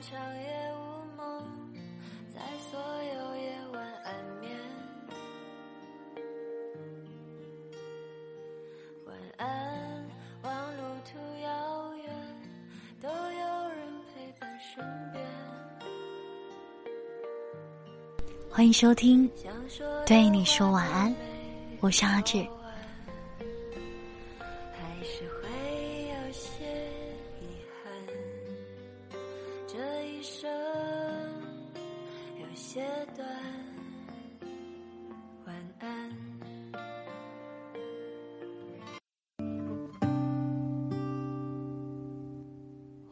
长夜无梦，在所有夜晚安眠。晚安，望路途遥远，都有人陪伴身边。欢迎收听《对你说晚安》，我是阿志。一生有些短晚安。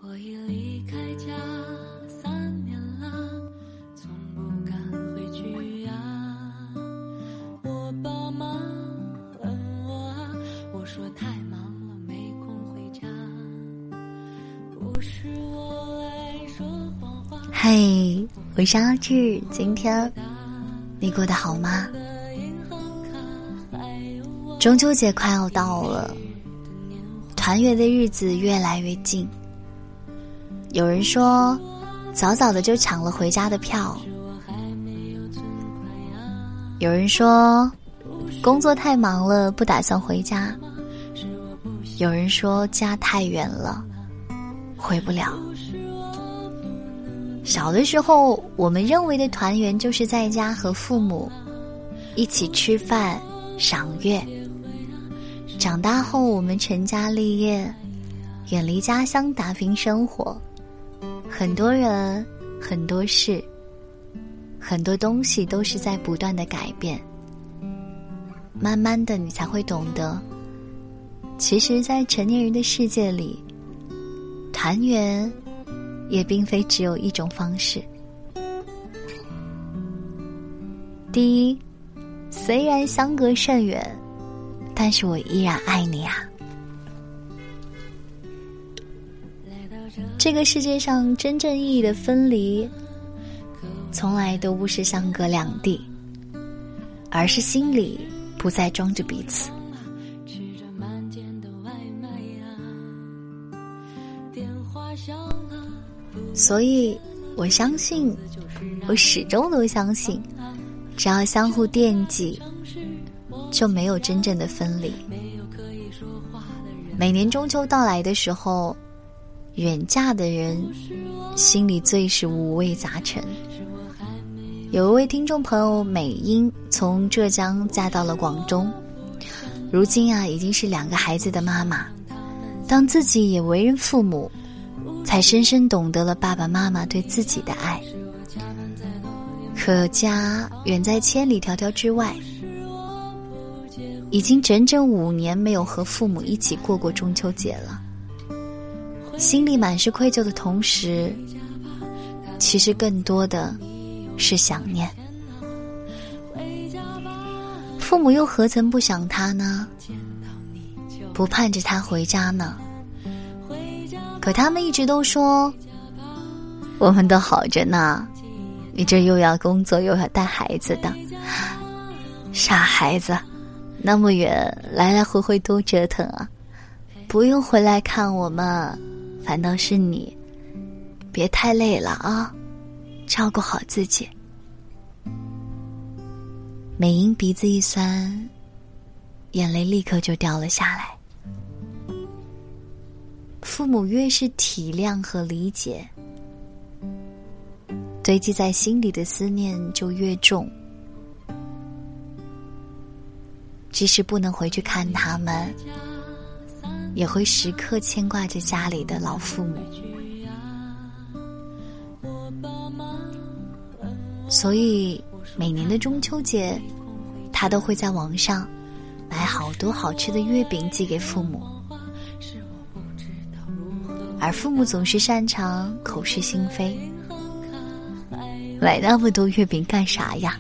我已离开家三年了从不敢回去呀。我爸妈问我啊我说太忙了没空回家。不是嗨，我是阿志，今天你过得好吗？中秋节快要到了，团圆的日子越来越近。有人说，早早的就抢了回家的票；有人说，工作太忙了，不打算回家；有人说，家太远了，回不了。小的时候，我们认为的团圆就是在家和父母一起吃饭、赏月。长大后，我们成家立业，远离家乡打拼生活，很多人、很多事、很多东西都是在不断的改变。慢慢的，你才会懂得，其实，在成年人的世界里，团圆。也并非只有一种方式。第一，虽然相隔甚远，但是我依然爱你啊！这个世界上真正意义的分离，从来都不是相隔两地，而是心里不再装着彼此。所以，我相信，我始终都相信，只要相互惦记，就没有真正的分离。每年中秋到来的时候，远嫁的人心里最是五味杂陈。有一位听众朋友美英从浙江嫁到了广州，如今啊已经是两个孩子的妈妈，当自己也为人父母。才深深懂得了爸爸妈妈对自己的爱。可家远在千里迢迢之外，已经整整五年没有和父母一起过过中秋节了。心里满是愧疚的同时，其实更多的是想念。父母又何曾不想他呢？不盼着他回家呢？可他们一直都说，我们都好着呢，你这又要工作又要带孩子的，傻孩子，那么远来来回回多折腾啊！不用回来看我们，反倒是你，别太累了啊，照顾好自己。美英鼻子一酸，眼泪立刻就掉了下来。父母越是体谅和理解，堆积在心里的思念就越重。即使不能回去看他们，也会时刻牵挂着家里的老父母。所以每年的中秋节，他都会在网上买好多好吃的月饼寄给父母。而父母总是擅长口是心非，买那么多月饼干啥呀？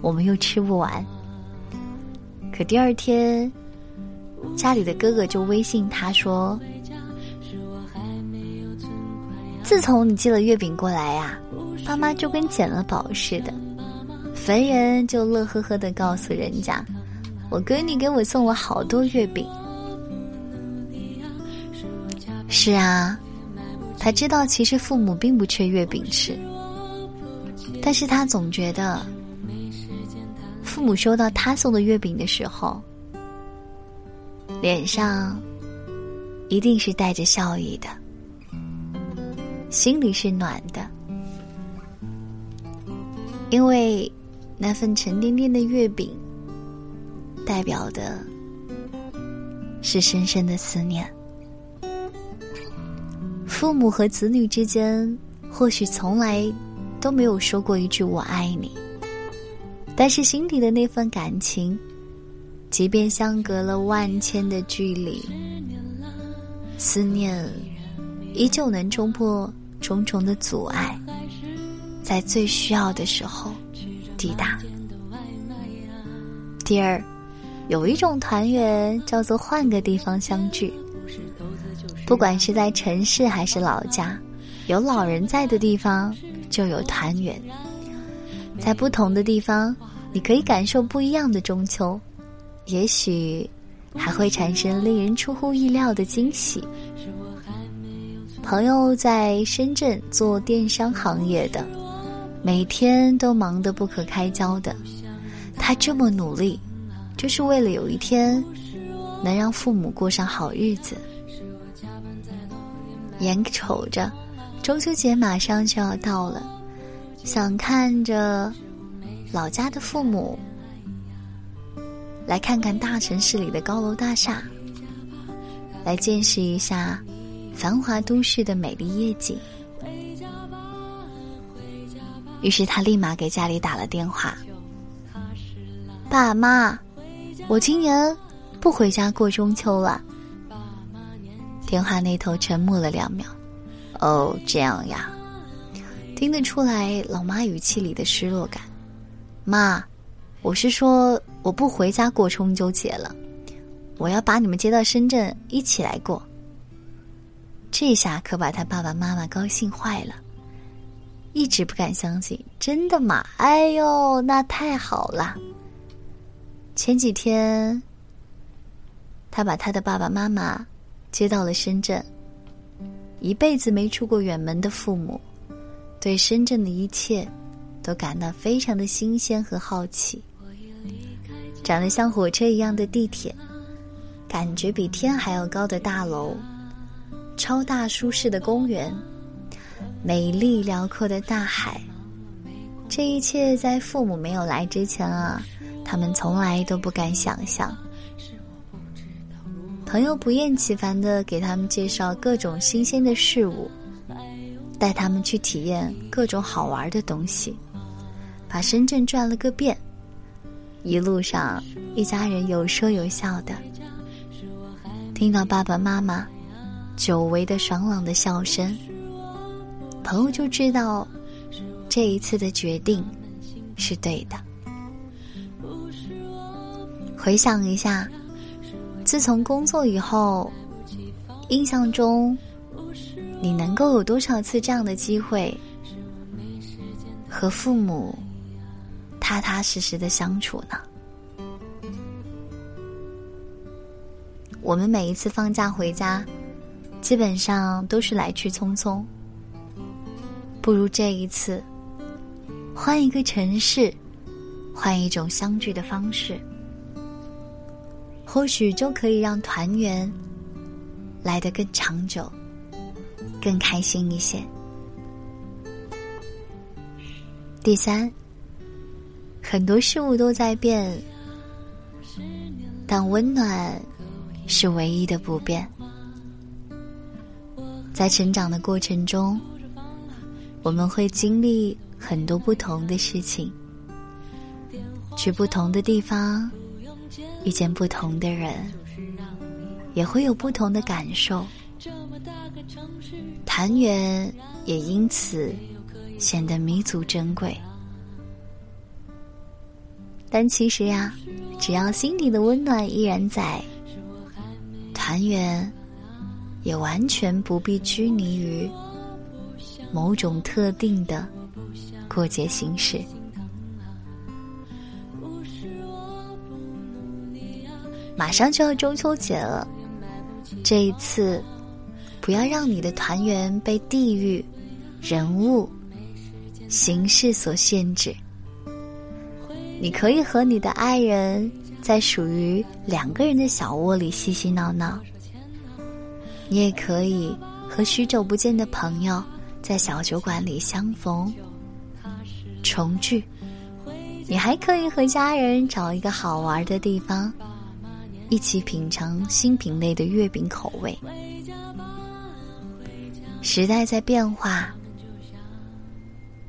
我们又吃不完。可第二天，家里的哥哥就微信他说：“自从你寄了月饼过来呀，爸妈就跟捡了宝似的。”逢人就乐呵呵的告诉人家：“我哥你给我送了好多月饼。”是啊，他知道其实父母并不缺月饼吃，但是他总觉得，父母收到他送的月饼的时候，脸上一定是带着笑意的，心里是暖的，因为那份沉甸甸的月饼，代表的是深深的思念。父母和子女之间，或许从来都没有说过一句“我爱你”，但是心底的那份感情，即便相隔了万千的距离，思念依旧能冲破重重的阻碍，在最需要的时候抵达。第二，有一种团圆叫做换个地方相聚。不管是在城市还是老家，有老人在的地方就有团圆。在不同的地方，你可以感受不一样的中秋，也许还会产生令人出乎意料的惊喜。朋友在深圳做电商行业的，每天都忙得不可开交的，他这么努力，就是为了有一天能让父母过上好日子。眼瞅着中秋节马上就要到了，想看着老家的父母，来看看大城市里的高楼大厦，来见识一下繁华都市的美丽夜景。于是他立马给家里打了电话：“爸妈，我今年不回家过中秋了。”电话那头沉默了两秒，哦，这样呀，听得出来老妈语气里的失落感。妈，我是说我不回家过中秋节了，我要把你们接到深圳一起来过。这下可把他爸爸妈妈高兴坏了，一直不敢相信，真的吗？哎呦，那太好了。前几天，他把他的爸爸妈妈。接到了深圳，一辈子没出过远门的父母，对深圳的一切都感到非常的新鲜和好奇。长得像火车一样的地铁，感觉比天还要高的大楼，超大舒适的公园，美丽辽阔的大海，这一切在父母没有来之前啊，他们从来都不敢想象。朋友不厌其烦的给他们介绍各种新鲜的事物，带他们去体验各种好玩的东西，把深圳转了个遍。一路上，一家人有说有笑的，听到爸爸妈妈久违的爽朗的笑声，朋友就知道这一次的决定是对的。回想一下。自从工作以后，印象中，你能够有多少次这样的机会和父母踏踏实实的相处呢？我们每一次放假回家，基本上都是来去匆匆。不如这一次，换一个城市，换一种相聚的方式。或许就可以让团圆来得更长久、更开心一些。第三，很多事物都在变，但温暖是唯一的不变。在成长的过程中，我们会经历很多不同的事情，去不同的地方。遇见不同的人，也会有不同的感受。团圆也因此显得弥足珍贵。但其实呀，只要心底的温暖依然在，团圆也完全不必拘泥于某种特定的过节形式。不是我马上就要中秋节了，这一次，不要让你的团圆被地域、人物、形式所限制。你可以和你的爱人，在属于两个人的小窝里嬉嬉闹闹；你也可以和许久不见的朋友，在小酒馆里相逢、重聚；你还可以和家人找一个好玩的地方，一起品尝新品类的月饼口味。时代在变化，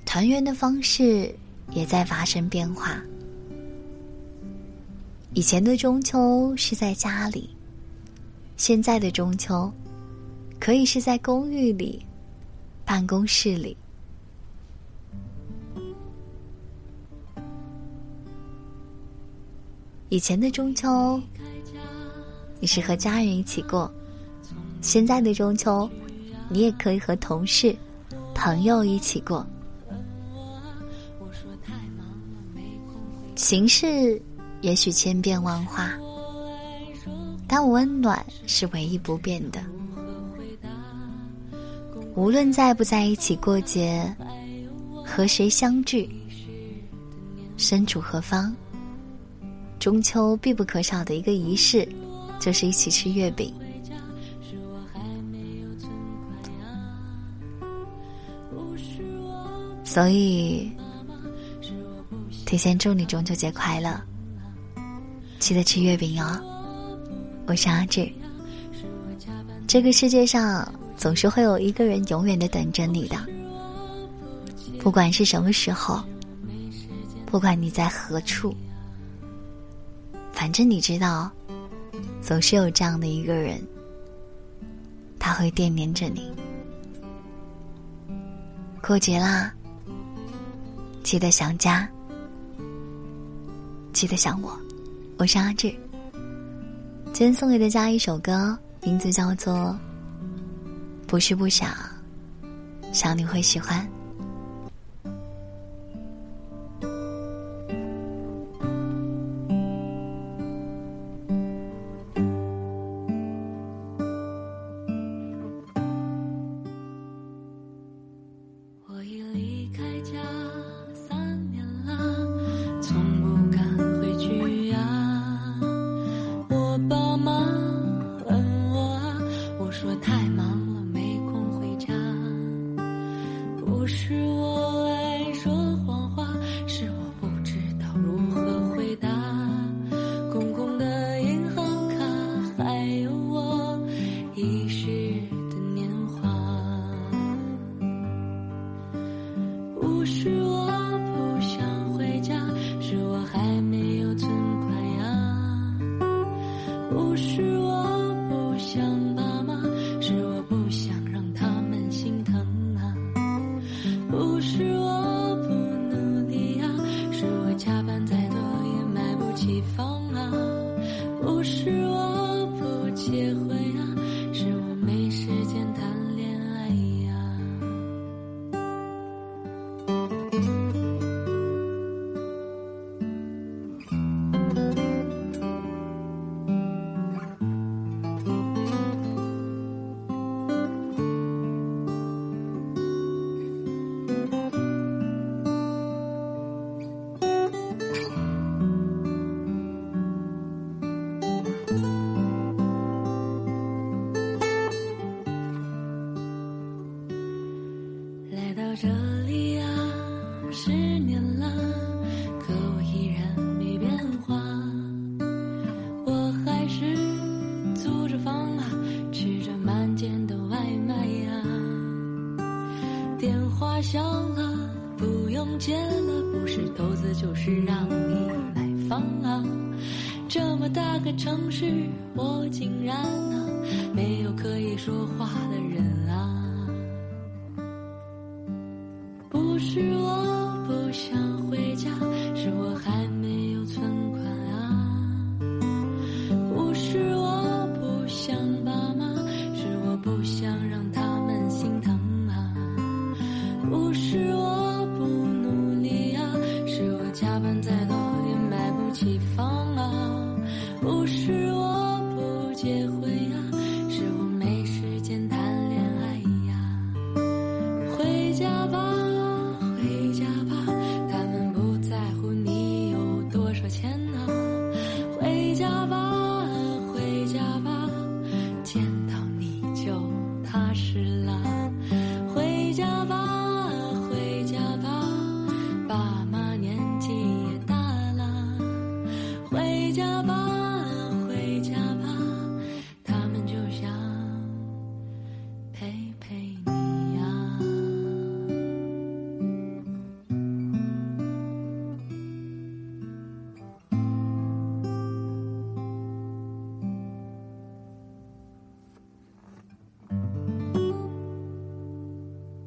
团圆的方式也在发生变化。以前的中秋是在家里，现在的中秋可以是在公寓里、办公室里。以前的中秋，你是和家人一起过；现在的中秋，你也可以和同事、朋友一起过。形式。也许千变万化，但温暖是唯一不变的。无论在不在一起过节，和谁相聚，身处何方，中秋必不可少的一个仪式，就是一起吃月饼。所以，提前祝你中秋节快乐。记得吃月饼哦，我是阿志。这个世界上总是会有一个人永远的等着你的，不管是什么时候，不管你在何处，反正你知道，总是有这样的一个人，他会惦念着你。过节啦，记得想家，记得想我。我是阿志，今天送给大家一首歌，名字叫做《不是不想》，想你会喜欢。不用借了不是投资就是让你买房啊！这么大个城市，我竟然啊没有可以说话的人啊！不是我不想回家，是我还没有存款啊！不是我不想爸妈，是我不想让他们心疼啊！不是我。